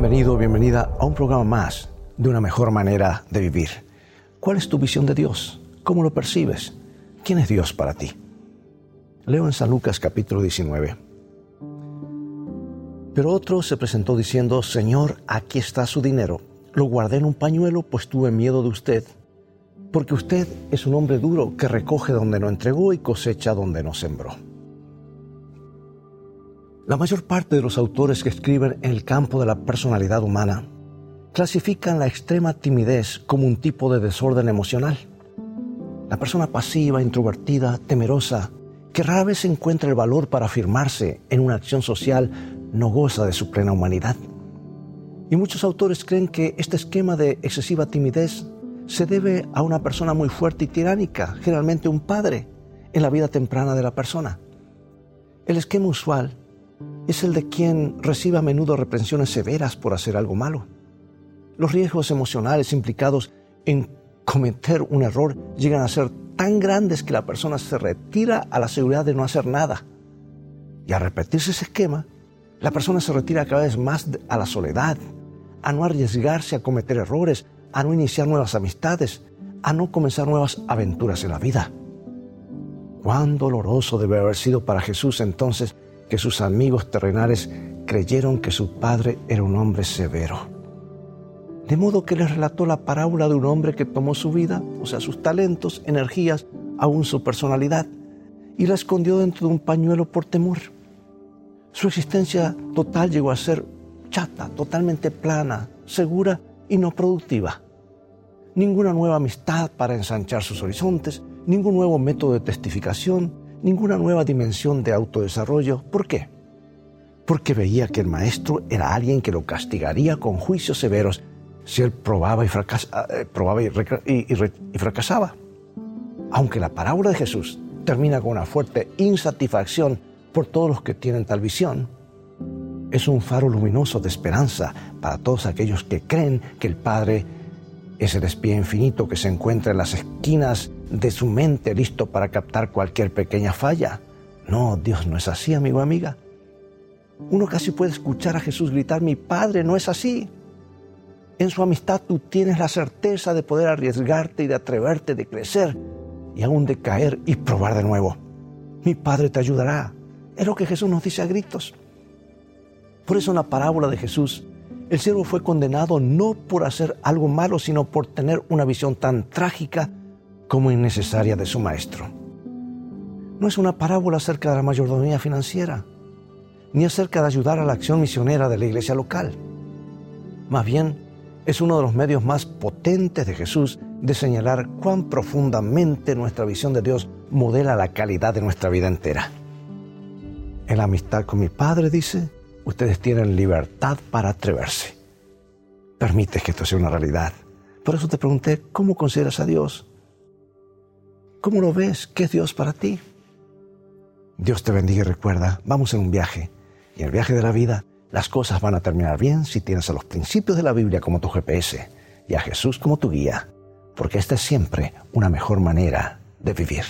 Bienvenido, bienvenida a un programa más de una mejor manera de vivir. ¿Cuál es tu visión de Dios? ¿Cómo lo percibes? ¿Quién es Dios para ti? Leo en San Lucas capítulo 19. Pero otro se presentó diciendo, Señor, aquí está su dinero. Lo guardé en un pañuelo, pues tuve miedo de usted, porque usted es un hombre duro que recoge donde no entregó y cosecha donde no sembró. La mayor parte de los autores que escriben en el campo de la personalidad humana clasifican la extrema timidez como un tipo de desorden emocional. La persona pasiva, introvertida, temerosa, que rara vez encuentra el valor para afirmarse en una acción social, no goza de su plena humanidad. Y muchos autores creen que este esquema de excesiva timidez se debe a una persona muy fuerte y tiránica, generalmente un padre, en la vida temprana de la persona. El esquema usual es el de quien recibe a menudo reprensiones severas por hacer algo malo. Los riesgos emocionales implicados en cometer un error llegan a ser tan grandes que la persona se retira a la seguridad de no hacer nada. Y al repetirse ese esquema, la persona se retira cada vez más a la soledad, a no arriesgarse a cometer errores, a no iniciar nuevas amistades, a no comenzar nuevas aventuras en la vida. Cuán doloroso debe haber sido para Jesús entonces que sus amigos terrenales creyeron que su padre era un hombre severo. De modo que les relató la parábola de un hombre que tomó su vida, o sea, sus talentos, energías, aún su personalidad, y la escondió dentro de un pañuelo por temor. Su existencia total llegó a ser chata, totalmente plana, segura y no productiva. Ninguna nueva amistad para ensanchar sus horizontes, ningún nuevo método de testificación, ninguna nueva dimensión de autodesarrollo. ¿Por qué? Porque veía que el maestro era alguien que lo castigaría con juicios severos si él probaba y, eh, y fracasaba. Aunque la parábola de Jesús termina con una fuerte insatisfacción por todos los que tienen tal visión, es un faro luminoso de esperanza para todos aquellos que creen que el Padre es el espía infinito que se encuentra en las esquinas de su mente listo para captar cualquier pequeña falla. No, Dios no es así, amigo, amiga. Uno casi puede escuchar a Jesús gritar, mi Padre no es así. En su amistad tú tienes la certeza de poder arriesgarte y de atreverte, de crecer y aún de caer y probar de nuevo. Mi Padre te ayudará. Es lo que Jesús nos dice a gritos. Por eso en la parábola de Jesús, el siervo fue condenado no por hacer algo malo, sino por tener una visión tan trágica como innecesaria de su maestro. No es una parábola acerca de la mayordomía financiera, ni acerca de ayudar a la acción misionera de la iglesia local. Más bien, es uno de los medios más potentes de Jesús de señalar cuán profundamente nuestra visión de Dios modela la calidad de nuestra vida entera. En la amistad con mi Padre, dice, ustedes tienen libertad para atreverse. Permite que esto sea una realidad. Por eso te pregunté, ¿cómo consideras a Dios? ¿Cómo lo ves? ¿Qué es Dios para ti? Dios te bendiga y recuerda, vamos en un viaje. Y en el viaje de la vida, las cosas van a terminar bien si tienes a los principios de la Biblia como tu GPS y a Jesús como tu guía, porque esta es siempre una mejor manera de vivir.